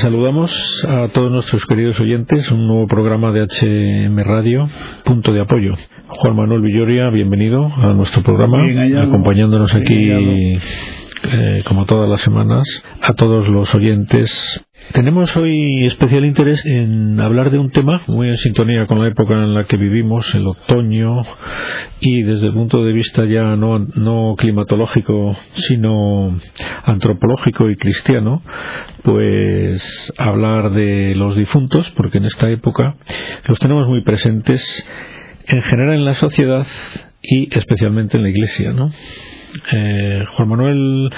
Saludamos a todos nuestros queridos oyentes, un nuevo programa de HM Radio, Punto de Apoyo. Juan Manuel Villoria, bienvenido a nuestro programa, acompañándonos aquí, eh, como todas las semanas, a todos los oyentes tenemos hoy especial interés en hablar de un tema muy en sintonía con la época en la que vivimos, el otoño, y desde el punto de vista ya no, no climatológico, sino antropológico y cristiano, pues hablar de los difuntos, porque en esta época los tenemos muy presentes en general en la sociedad y especialmente en la iglesia, ¿no? Eh, Juan Manuel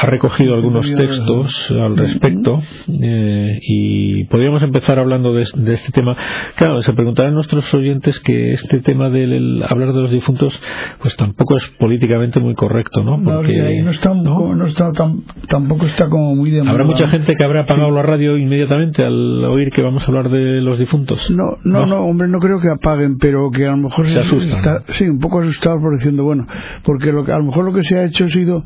ha recogido algunos textos al respecto eh, y podríamos empezar hablando de, este tema. Claro, se preguntarán nuestros oyentes que este tema del hablar de los difuntos pues tampoco es políticamente muy correcto, ¿no? Porque ahí no está, ¿no? está tampoco está como muy de Habrá mucha gente que habrá apagado la radio inmediatamente al oír que vamos a hablar de los difuntos. No, no, no, hombre, no creo que apaguen, pero que a lo mejor se, asustan. sí, un poco asustado por diciendo, bueno, porque lo que, a lo mejor lo que se ha hecho ha sido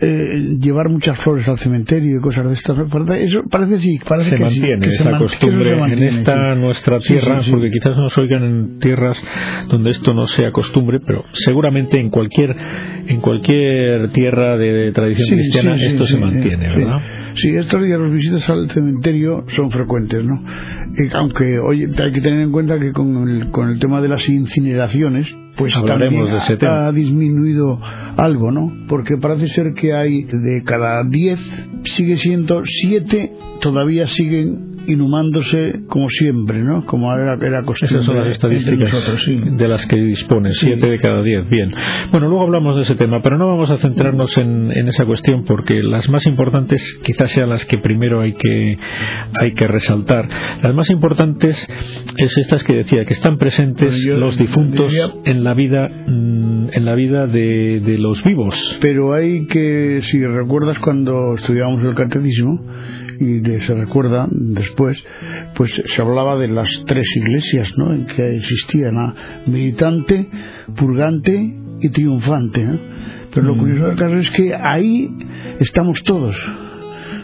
eh, llevar muchas flores al cementerio y cosas de estas. Eso parece sí, parece se que mantiene sí, esa costumbre en esta nuestra tierra, porque quizás nos oigan en tierras donde esto no sea costumbre, pero seguramente en cualquier en cualquier tierra de tradición cristiana esto se mantiene, ¿verdad? Sí, estos días las visitas al cementerio son frecuentes, ¿no? Aunque hoy hay que tener en cuenta que con el, con el tema de las incineraciones, pues también ha, disminuido algo, ¿no? Porque parece ser que hay de cada 10, sigue siendo 7 todavía siguen inhumándose como siempre, ¿no? Como era, era costumbre. Esas son las estadísticas de las que dispone, siete de cada diez. Bien. Bueno, luego hablamos de ese tema, pero no vamos a centrarnos en, esa cuestión porque las más importantes quizás sean las que primero hay que, hay que resaltar. Las más importantes es estas que decía, que están presentes los difuntos en la vida, mm, en la vida de, de los vivos. Pero hay que, si recuerdas cuando estudiábamos el catecismo, y se recuerda después, pues se hablaba de las tres iglesias ¿no? en que existían, militante, purgante y triunfante. Pero lo mm. curioso del caso es que ahí estamos todos.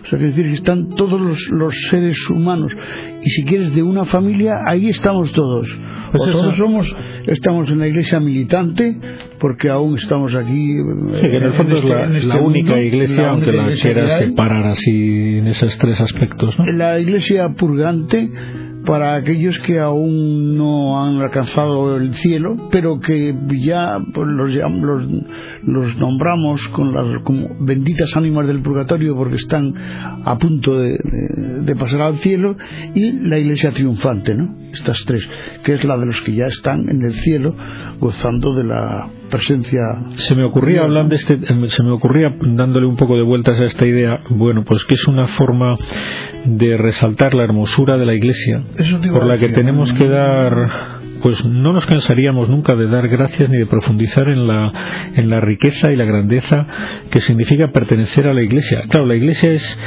O sea, que decir que están todos los, los seres humanos. Y si quieres de una familia, ahí estamos todos. Pues todos somos, estamos en la iglesia militante, porque aún estamos aquí. Sí, en el fondo es la, este única iglesia, aunque la quieras separar así en esos tres aspectos. ¿no? La iglesia purgante para aquellos que aún no han alcanzado el cielo, pero que ya pues, los, los, nombramos con las como benditas ánimas del purgatorio porque están a punto de, de, pasar al cielo, y la iglesia triunfante, ¿no? Estas tres, que es la de los que ya están en el cielo gozando de la presencia. Se me ocurría hablando este, se me ocurría dándole un poco de vueltas a esta idea, bueno, pues que es una forma de resaltar la hermosura de la Iglesia, por la que tenemos que dar pues no nos cansaríamos nunca de dar gracias ni de profundizar en la, en la riqueza y la grandeza que significa pertenecer a la Iglesia. Claro, la Iglesia es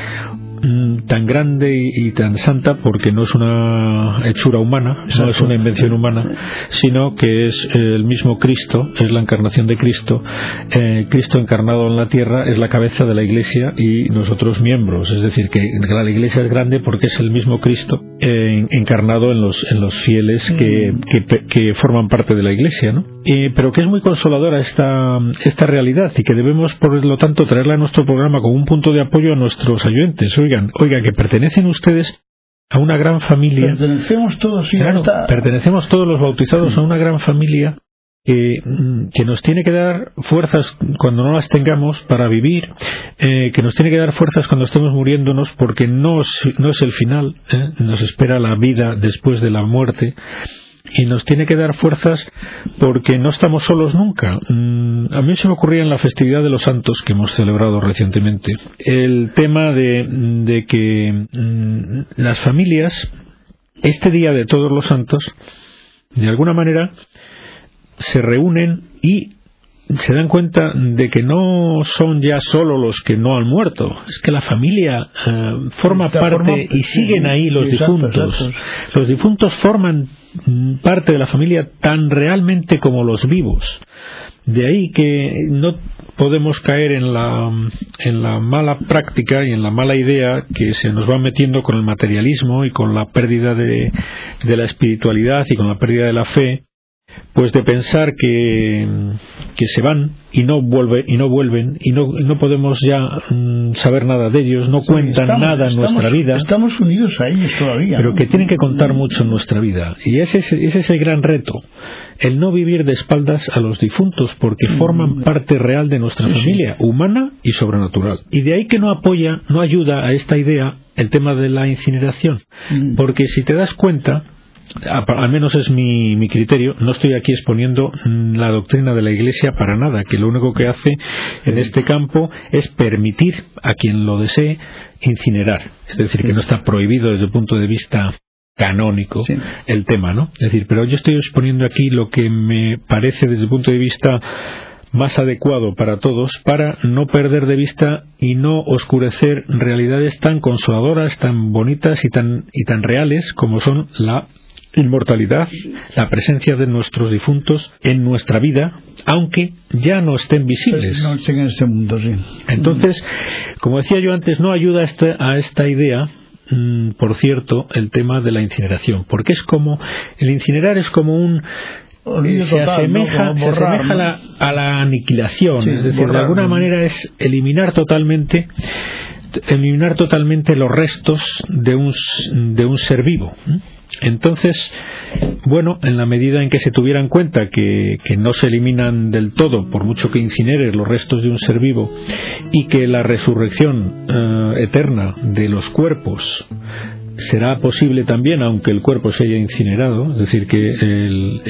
tan grande y, tan santa porque no es una hechura humana, no es una invención humana, sino que es el mismo Cristo, es la encarnación de Cristo. Eh, Cristo encarnado en la tierra es la cabeza de la Iglesia y nosotros miembros, es decir, que la Iglesia es grande porque es el mismo Cristo eh, encarnado en los, en los fieles que, mm. que, forman parte de la Iglesia, ¿no? Eh, pero que es muy consoladora esta, esta realidad y que debemos, por lo tanto, traerla a nuestro programa como un punto de apoyo a nuestros oyentes oigan, oigan, que pertenecen ustedes a una gran familia. Pertenecemos todos, sí, Pertenecemos todos los bautizados a una gran familia que, mm, que, nos tiene que dar fuerzas cuando no las tengamos para vivir, eh, que nos tiene que dar fuerzas cuando estemos muriéndonos porque no, no es el final, ¿eh? nos espera la vida después de la muerte y nos tiene que dar fuerzas porque no estamos solos nunca. Mm, a mí se me ocurría en la festividad de los santos que hemos celebrado recientemente el tema de, que mm, las familias, este día de todos los santos, de alguna manera se reúnen y se dan cuenta de que no son ya solo los que no han muerto, es que la familia eh, forma parte y siguen ahí los difuntos. Los difuntos forman mm, parte de la familia tan realmente como los vivos. De ahí que no podemos caer en la, en la mala práctica y en la mala idea que se nos va metiendo con el materialismo y con la pérdida de, de la espiritualidad y con la pérdida de la fe pues de pensar que, que se van y no vuelve y no vuelven y no, no podemos ya mm, saber nada de ellos no cuentan nada en nuestra vida. estamos unidos a ellos todavía pero que tienen que contar mucho en nuestra vida. Y ese, ese es el gran reto el no vivir de espaldas a los difuntos porque mm. forman parte real de nuestra familia humana y sobrenatural. Y de ahí que no apoya no ayuda a esta idea el tema de la incineración. Mm. porque si te das cuenta al menos es mi, mi, criterio, no estoy aquí exponiendo la doctrina de la Iglesia para nada, que lo único que hace en este campo es permitir a quien lo desee incinerar. Es decir, que no está prohibido desde el punto de vista canónico el tema, ¿no? Es decir, pero yo estoy exponiendo aquí lo que me parece desde el punto de vista más adecuado para todos para no perder de vista y no oscurecer realidades tan consoladoras, tan bonitas y tan, y tan reales como son la inmortalidad, la presencia de nuestros difuntos en nuestra vida, aunque ya no estén visibles. No estén en este mundo, sí. Entonces, como decía yo antes, no ayuda a esta, a esta idea mm, por cierto, el tema de la incineración, porque es como, el incinerar es como un, se asemeja, a, la, aniquilación, es decir, de alguna manera es eliminar totalmente eliminar totalmente los restos de un, de un ser vivo. Entonces, bueno, en la medida en que se tuviera en cuenta que, no se eliminan del todo, por mucho que incineres los restos de un ser vivo, y que la resurrección eh, eterna de los cuerpos será posible también aunque el cuerpo se haya incinerado, es decir, que el,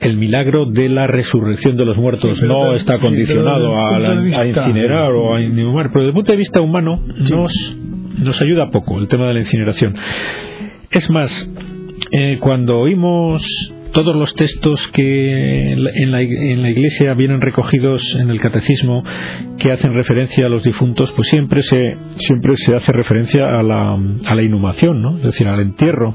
el, milagro de la resurrección de los muertos no está condicionado a, incinerar o a inhumar, pero desde el punto de vista humano nos, nos ayuda poco el tema de la incineración. Es más, eh, cuando oímos todos los textos que en la, Iglesia vienen recogidos en el catecismo que hacen referencia a los difuntos, pues siempre se, siempre se hace referencia a la, a la inhumación, ¿no? es decir, al entierro,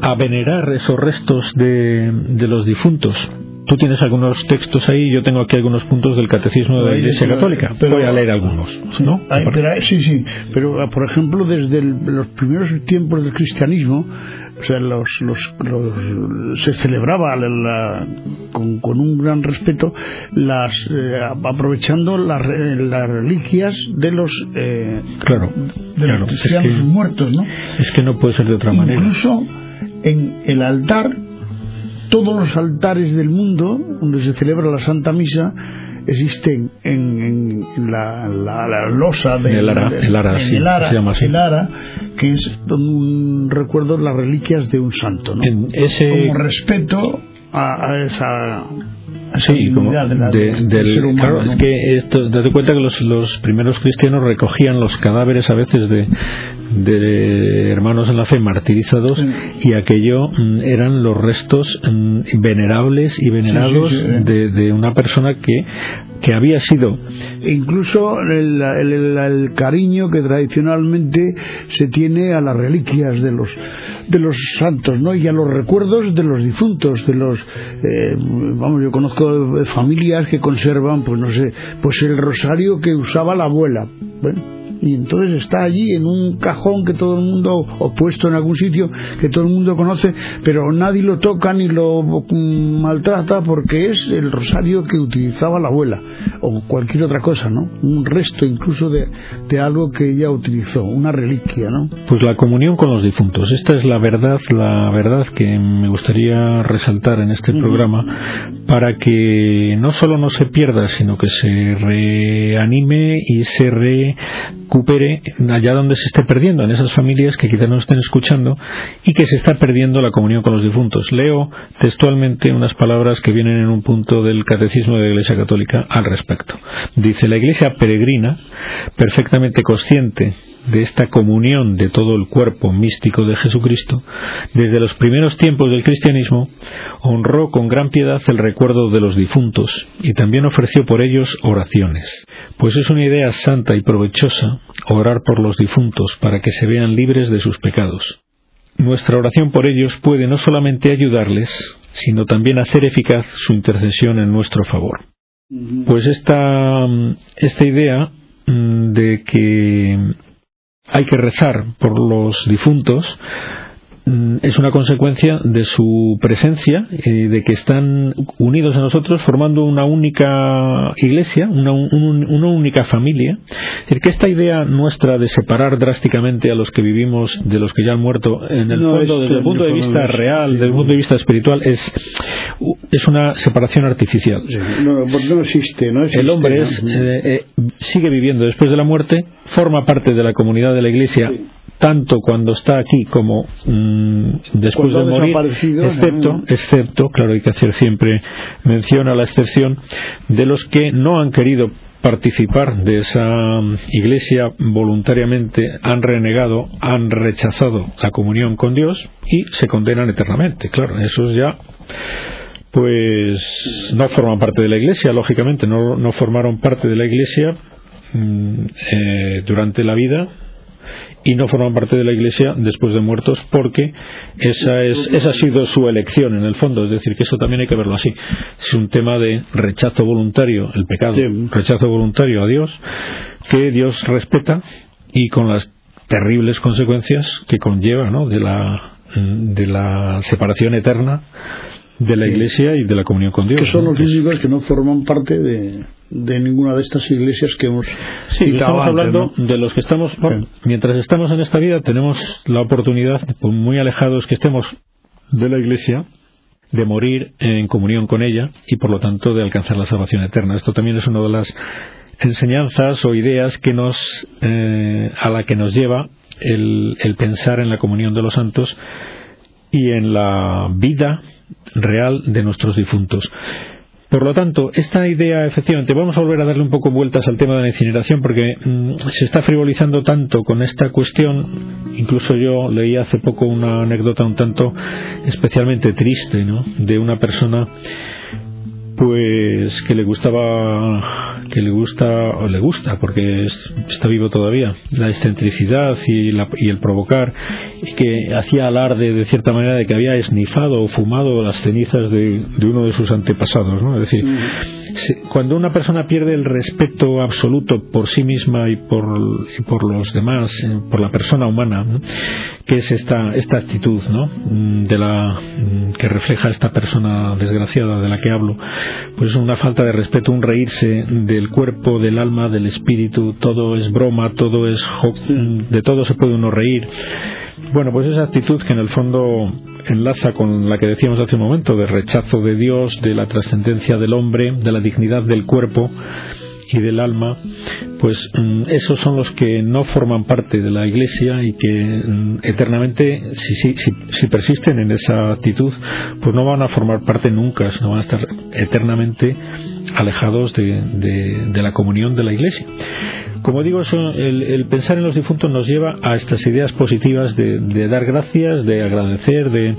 a venerar esos restos de, de los difuntos. Tú tienes algunos textos ahí, yo tengo aquí algunos puntos del catecismo de la Iglesia Católica. Voy a leer algunos, ¿no? sí, sí, pero por ejemplo, desde los primeros tiempos del cristianismo, o sea, los, los, se celebraba con, con, un gran respeto las eh, aprovechando las, las reliquias de los eh, claro, de los muertos, ¿no? Es que no puede ser de otra manera. Incluso en el altar todos los altares del mundo donde se celebra la Santa Misa existen en, la, losa de el ara, el ara, sí, se llama así. el ara, que es un recuerdo las reliquias de un santo, ¿no? como respeto a, esa Sí, como del, claro, es que esto, date cuenta que los, los primeros cristianos recogían los cadáveres a veces de, de hermanos en la fe martirizados y aquello mm, eran los restos mm, venerables y venerados de, de, una persona que que había sido incluso el, el, cariño que tradicionalmente se tiene a las reliquias de los de los santos no y a los recuerdos de los difuntos de los eh, vamos yo conozco familias que conservan pues no sé pues el rosario que usaba la abuela. Bueno y entonces está allí en un cajón que todo el mundo, o puesto en algún sitio que todo el mundo conoce, pero nadie lo toca ni lo mm, maltrata porque es el rosario que utilizaba la abuela o cualquier otra cosa, ¿no? Un resto incluso de, de algo que ella utilizó, una reliquia, ¿no? Pues la comunión con los difuntos. Esta es la verdad, la verdad que me gustaría resaltar en este programa para que no solo no se pierda, sino que se reanime y se recupere allá donde se esté perdiendo, en esas familias que quizás no estén escuchando y que se está perdiendo la comunión con los difuntos. Leo textualmente unas palabras que vienen en un punto del Catecismo de la Iglesia Católica al respecto. Dice, la Iglesia peregrina, perfectamente consciente de esta comunión de todo el cuerpo místico de Jesucristo, desde los primeros tiempos del cristianismo, honró con gran piedad el recuerdo de los difuntos y también ofreció por ellos oraciones. Pues es una idea santa y provechosa orar por los difuntos para que se vean libres de sus pecados. nuestra oración por ellos puede no solamente ayudarles, sino también hacer eficaz su intercesión en nuestro favor. Pues esta, esta idea mm, de que hay que rezar por los difuntos es una consecuencia de su presencia, eh, de que están unidos a nosotros formando una única iglesia, una, única familia. Es decir, que esta idea nuestra de separar drásticamente a los que vivimos de los que ya han muerto, en el fondo, desde el punto de vista real, desde el punto de vista espiritual, es, es una separación artificial. No, no, existe, no El hombre es, eh, eh, sigue viviendo después de la muerte, forma parte de la comunidad de la iglesia tanto cuando está aquí como mm, después de morir, excepto, excepto, claro, hay que hacer siempre mención a la excepción de los que no han querido participar de esa mm, iglesia voluntariamente han renegado, han rechazado la comunión con Dios y se condenan eternamente. Claro, esos ya pues no forman parte de la iglesia, lógicamente, no, no formaron parte de la iglesia mm, eh, durante la vida y no forman parte de la Iglesia después de muertos porque esa, es, esa ha sido su elección en el fondo. Es decir, que eso también hay que verlo así. Es un tema de rechazo voluntario, el pecado, rechazo voluntario a Dios, que Dios respeta y con las terribles consecuencias que conlleva ¿no? de, la, de la separación eterna de la Iglesia y de la comunión con Dios. Que son los físicos que no forman parte de, de ninguna de estas iglesias que hemos sí, estamos hablando. de los que estamos mientras estamos en esta vida tenemos la oportunidad muy alejados que estemos de la iglesia de morir en comunión con ella y por lo tanto de alcanzar la salvación eterna. Esto también es una de las enseñanzas o ideas que nos eh, a la que nos lleva el, el pensar en la comunión de los santos y en la vida real de nuestros difuntos. Por lo tanto, esta idea, efectivamente, vamos a volver a darle un poco vueltas al tema de la incineración porque mm, se está frivolizando tanto con esta cuestión. Incluso yo leí hace poco una anécdota un tanto especialmente triste, ¿no? De una persona pues que le gustaba que le gusta o le gusta porque está vivo todavía la excentricidad y, y, el provocar y que hacía alarde de cierta manera de que había esnifado o fumado las cenizas de, uno de sus antepasados ¿no? es decir cuando una persona pierde el respeto absoluto por sí misma y por, y por los demás eh, por la persona humana que es esta esta actitud ¿no? Mm, de la mm, que refleja esta persona desgraciada de la que hablo pues una falta de respeto, un reírse del cuerpo, del alma, del espíritu, todo es broma, todo es de todo se puede uno reír. Bueno, pues esa actitud que en el fondo enlaza con la que decíamos hace un momento, de rechazo de Dios, de la trascendencia del hombre, de la dignidad del cuerpo, y del alma, pues mm, esos son los que no forman parte de la Iglesia y que mm, eternamente, si, si, si, persisten en esa actitud, pues no van a formar parte nunca, sino van a estar eternamente alejados de, la comunión de la Iglesia. Como digo, eso, el, pensar en los difuntos nos lleva a estas ideas positivas de, de dar gracias, de agradecer, de,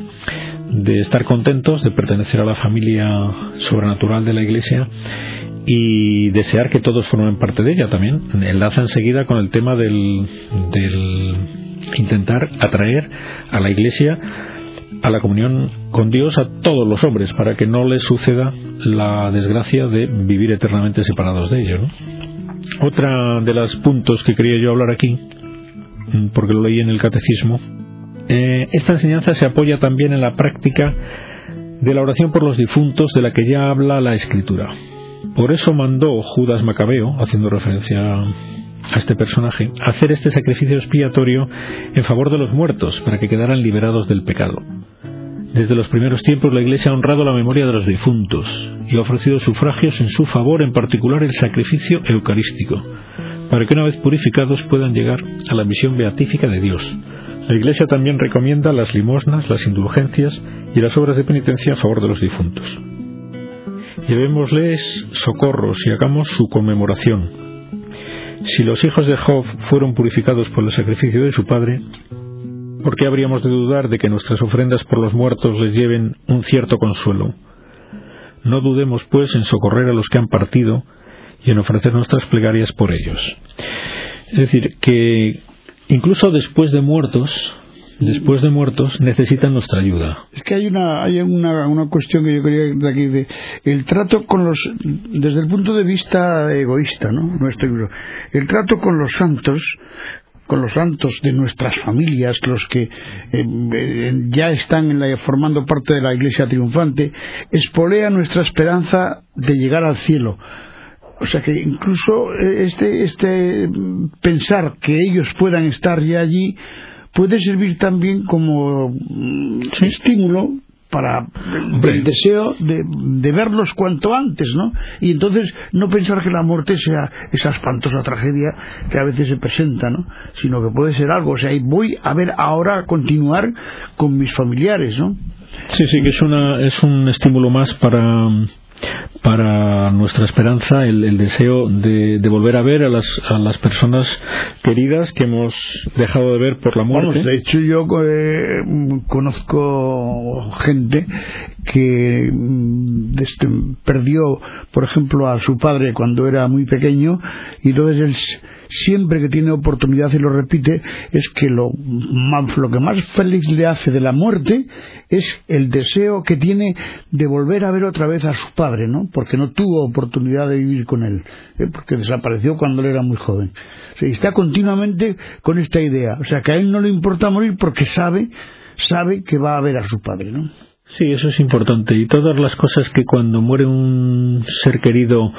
de estar contentos, de pertenecer a la familia sobrenatural de la Iglesia y desear que todos formen parte de ella también. Enlaza enseguida con el tema del, del intentar atraer a la Iglesia a la comunión con Dios a todos los hombres para que no les suceda la desgracia de vivir eternamente separados de ellos. Otra de los puntos que quería yo hablar aquí, porque lo leí en el catecismo, eh, esta enseñanza se apoya también en la práctica de la oración por los difuntos de la que ya habla la Escritura. Por eso mandó Judas Macabeo, haciendo referencia a este personaje, hacer este sacrificio expiatorio en favor de los muertos, para que quedaran liberados del pecado. Desde los primeros tiempos la Iglesia ha honrado la memoria de los difuntos y ha ofrecido sufragios en su favor, en particular el sacrificio eucarístico, para que una vez purificados puedan llegar a la misión beatífica de Dios. La Iglesia también recomienda las limosnas, las indulgencias y las obras de penitencia a favor de los difuntos. Llevémosles socorros y hagamos su conmemoración. Si los hijos de Job fueron purificados por el sacrificio de su padre, ¿por qué habríamos de dudar de que nuestras ofrendas por los muertos les lleven un cierto consuelo? No dudemos, pues, en socorrer a los que han partido y en ofrecer nuestras plegarias por ellos. Es decir, que incluso después de muertos, después de muertos, necesitan nuestra ayuda. Es que hay una, hay una, una cuestión que yo quería de aquí, de el trato con los, desde el punto de vista egoísta, ¿no? Nuestro, el trato con los santos, con los santos de nuestras familias, los que eh, eh, ya están formando parte de la Iglesia triunfante, espolea nuestra esperanza de llegar al cielo. O sea que incluso eh, este, este pensar que ellos puedan estar ya allí puede servir también como mm, estímulo para el, deseo de, verlos cuanto antes, ¿no? Y entonces no pensar que la muerte sea esa espantosa tragedia que a veces se presenta, ¿no? Sino que puede ser algo, o sea, y voy a ver ahora a continuar con mis familiares, ¿no? Sí, sí, que es, una, es un estímulo más para para nuestra esperanza el, deseo de, volver a ver a las, a las personas queridas que hemos dejado de ver por la muerte. de hecho, yo eh, conozco gente que mm, este, perdió, por ejemplo, a su padre cuando era muy pequeño y entonces él siempre que tiene oportunidad y lo repite, es que lo, lo que más feliz le hace de la muerte es el deseo que tiene de volver a ver otra vez a su padre, ¿no? Porque no tuvo oportunidad de vivir con él, ¿eh? porque desapareció cuando él era muy joven. O está continuamente con esta idea. O sea, que a él no le importa morir porque sabe, sabe que va a ver a su padre, ¿no? Sí, eso es importante. Y todas las cosas que cuando muere un ser querido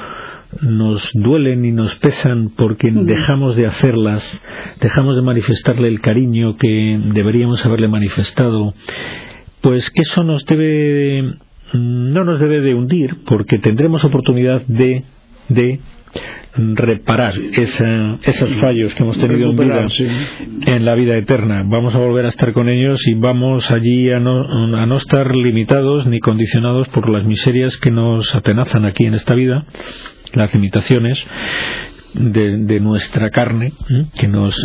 nos duelen y nos pesan porque dejamos de hacerlas, dejamos de manifestarle el cariño que deberíamos haberle manifestado, pues que eso nos debe no nos debe de hundir porque tendremos oportunidad de de reparar esos fallos que hemos tenido en vida en la vida eterna. Vamos a volver a estar con ellos y vamos allí a no, a no estar limitados ni condicionados por las miserias que nos atenazan aquí en esta vida las limitaciones de, nuestra carne que nos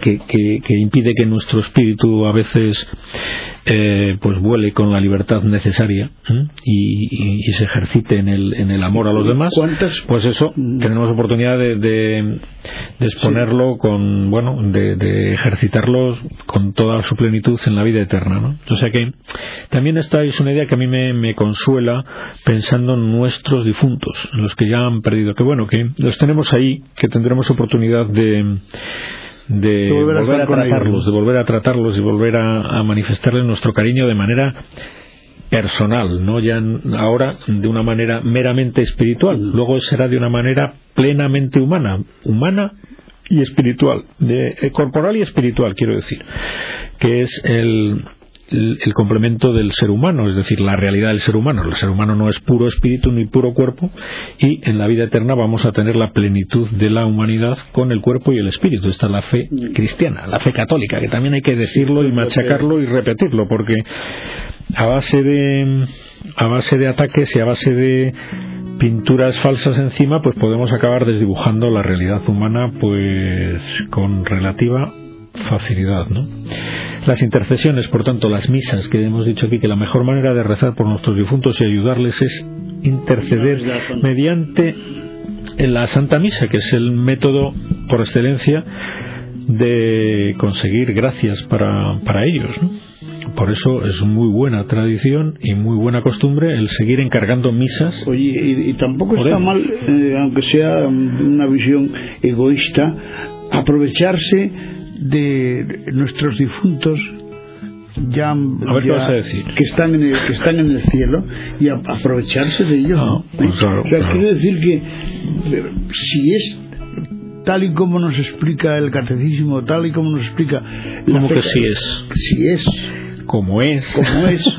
que, que, impide que nuestro espíritu a veces eh, pues vuele con la libertad necesaria y, se ejercite en el, en el amor a los demás pues eso mm. tenemos oportunidad de, de, exponerlo con bueno de, ejercitarlo con toda su plenitud en la vida eterna ¿no? o sea que también esta es una idea que a mí me, me consuela pensando en nuestros difuntos en los que ya han perdido que bueno que los tenemos ahí que tendremos oportunidad de de, volver, a, tratarlos, de volver a tratarlos y volver a, manifestarles nuestro cariño de manera personal, no ya ahora de una manera meramente espiritual, luego será de una manera plenamente humana, humana y espiritual, de, eh, corporal y espiritual quiero decir, que es el, el, complemento del ser humano, es decir, la realidad del ser humano. El ser humano no es puro espíritu ni puro cuerpo y en la vida eterna vamos a tener la plenitud de la humanidad con el cuerpo y el espíritu. Esta es la fe cristiana, la fe católica, que también hay que decirlo y machacarlo y repetirlo, porque a base de a base de ataques y a base de pinturas falsas encima, pues podemos acabar desdibujando la realidad humana pues con relativa facilidad, ¿no? Las intercesiones, por tanto, las misas, que hemos dicho aquí que la mejor manera de rezar por nuestros difuntos y ayudarles es interceder mediante la Santa Misa, que es el método por excelencia de conseguir gracias para, para ellos. Por eso es muy buena tradición y muy buena costumbre el seguir encargando misas. Oye, y, tampoco está mal, eh, aunque sea una visión egoísta, aprovecharse de nuestros difuntos ya, que están en el, que están en el cielo y aprovecharse de ellos ah, pues o sea quiero decir que si es tal y como nos explica el catecismo tal y como nos explica como que si es si es como es como es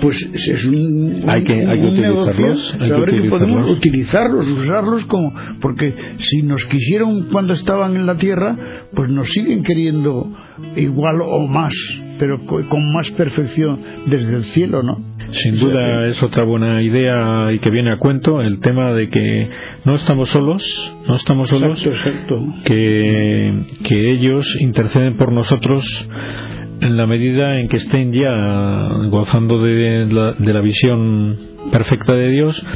pues es un, hay que, hay que utilizarlos, que, podemos utilizarlos, usarlos como porque si nos quisieron cuando estaban en la tierra, pues nos siguen queriendo igual o más, pero con más perfección desde el cielo, ¿no? Sin duda es otra buena idea y que viene a cuento el tema de que no estamos solos, no estamos solos, Que, que ellos interceden por nosotros en la medida en que estén ya gozando de la, de la visión perfecta de Dios.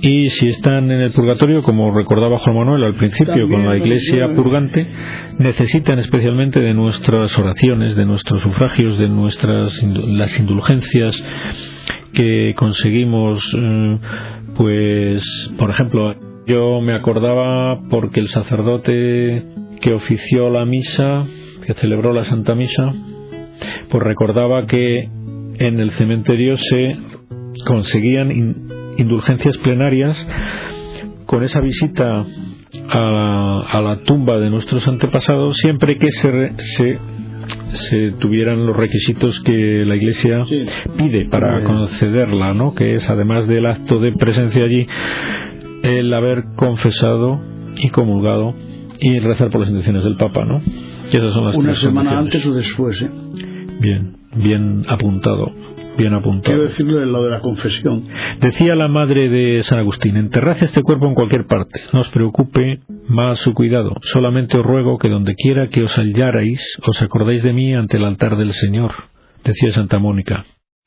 Y si están en el purgatorio, como recordaba Juan Manuel al principio con la iglesia purgante, necesitan especialmente de nuestras oraciones, de nuestros sufragios, de nuestras las indulgencias que conseguimos, eh, pues, por ejemplo, yo me acordaba porque el sacerdote que ofició la misa, que celebró la Santa Misa, pues recordaba que en el cementerio se conseguían indulgencias plenarias con esa visita a la, tumba de nuestros antepasados siempre que se, se, se tuvieran los requisitos que la Iglesia pide para concederla, ¿no? que es además del acto de presencia allí, el haber confesado y comulgado y rezar por las intenciones del Papa, ¿no? son las Una semana antes o después, ¿eh? Bien, bien apuntado. Bien apuntado. Quiero decirlo en lo de la confesión. Decía la madre de San Agustín, enterrad este cuerpo en cualquier parte, no os preocupe más su cuidado, solamente os ruego que donde quiera que os hallarais, os acordéis de mí ante el altar del Señor, decía Santa Mónica.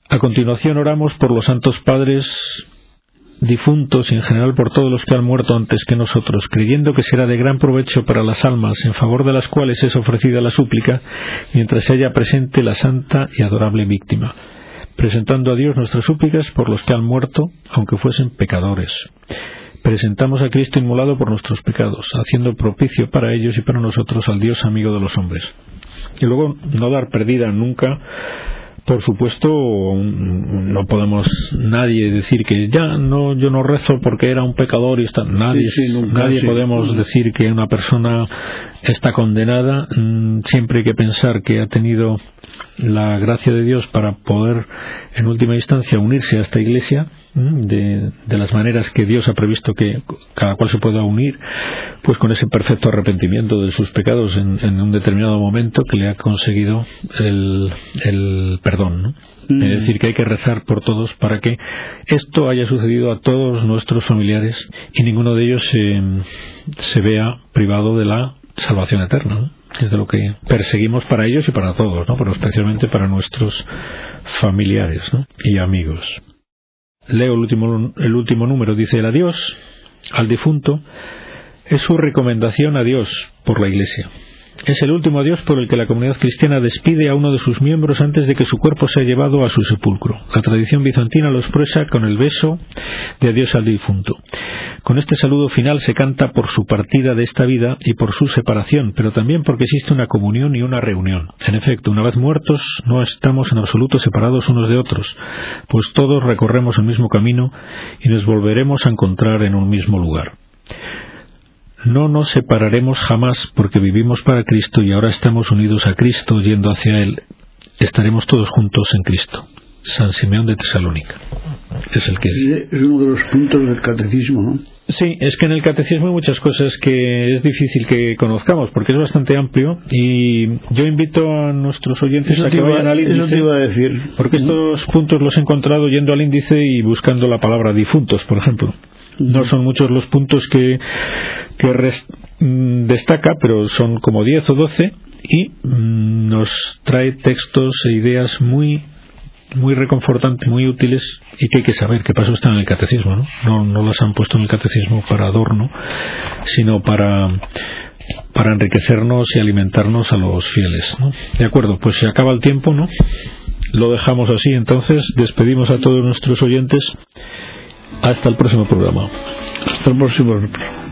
A continuación oramos por los santos padres difuntos y en general por todos los que han muerto antes que nosotros, creyendo que será de gran provecho para las almas en favor de las cuales es ofrecida la súplica, mientras se haya presente la santa y adorable víctima presentando a Dios nuestras súplicas por los que han muerto, aunque fuesen pecadores. Presentamos a Cristo inmolado por nuestros pecados, haciendo propicio para ellos y para nosotros al Dios amigo de los hombres. Y luego no dar perdida nunca por supuesto no podemos nadie decir que ya no yo no rezo porque era un pecador y está nadie nadie podemos decir que una persona está condenada mm, siempre hay que pensar que ha tenido la gracia de Dios para poder en última instancia unirse a esta iglesia de, las maneras que Dios ha previsto que cada cual se pueda unir pues con ese perfecto arrepentimiento de sus pecados en, un determinado momento que le ha conseguido el, el perdón mm. es decir que hay que rezar por todos para que esto haya sucedido a todos nuestros familiares y ninguno de ellos se, se vea privado de la salvación eterna es de lo que perseguimos para ellos y para todos, ¿no? pero especialmente para nuestros familiares y amigos. Leo el último, el último número, dice el adiós al difunto, es su recomendación a Dios por la Iglesia. Es el último adiós por el que la comunidad cristiana despide a uno de sus miembros antes de que su cuerpo sea llevado a su sepulcro. La tradición bizantina lo expresa con el beso de adiós al difunto. Con este saludo final se canta por su partida de esta vida y por su separación, pero también porque existe una comunión y una reunión. En efecto, una vez muertos, no estamos en absoluto separados unos de otros, pues todos recorremos el mismo camino y nos volveremos a encontrar en un mismo lugar. No nos separaremos jamás porque vivimos para Cristo y ahora estamos unidos a Cristo yendo hacia Él. Estaremos todos juntos en Cristo. San Simeón de Tesalónica. Es el que es. uno de los puntos del catecismo, ¿no? Sí, es que en el catecismo hay muchas cosas que es difícil que conozcamos porque es bastante amplio y yo invito a nuestros oyentes a que vayan al índice. Eso te iba a decir. Porque estos puntos los he encontrado yendo al índice y buscando la palabra difuntos, por ejemplo. No son muchos los puntos que, que mm, destaca, pero son como 10 o 12 y mm, nos trae textos e ideas muy muy reconfortantes, muy útiles y que hay que saber qué pasó está en el catecismo, ¿no? ¿no? No las han puesto en el catecismo para adorno, sino para para enriquecernos y alimentarnos a los fieles, ¿no? De acuerdo, pues se acaba el tiempo, ¿no? Lo dejamos así, entonces despedimos a todos nuestros oyentes hasta el próximo programa. Hasta el próximo programa.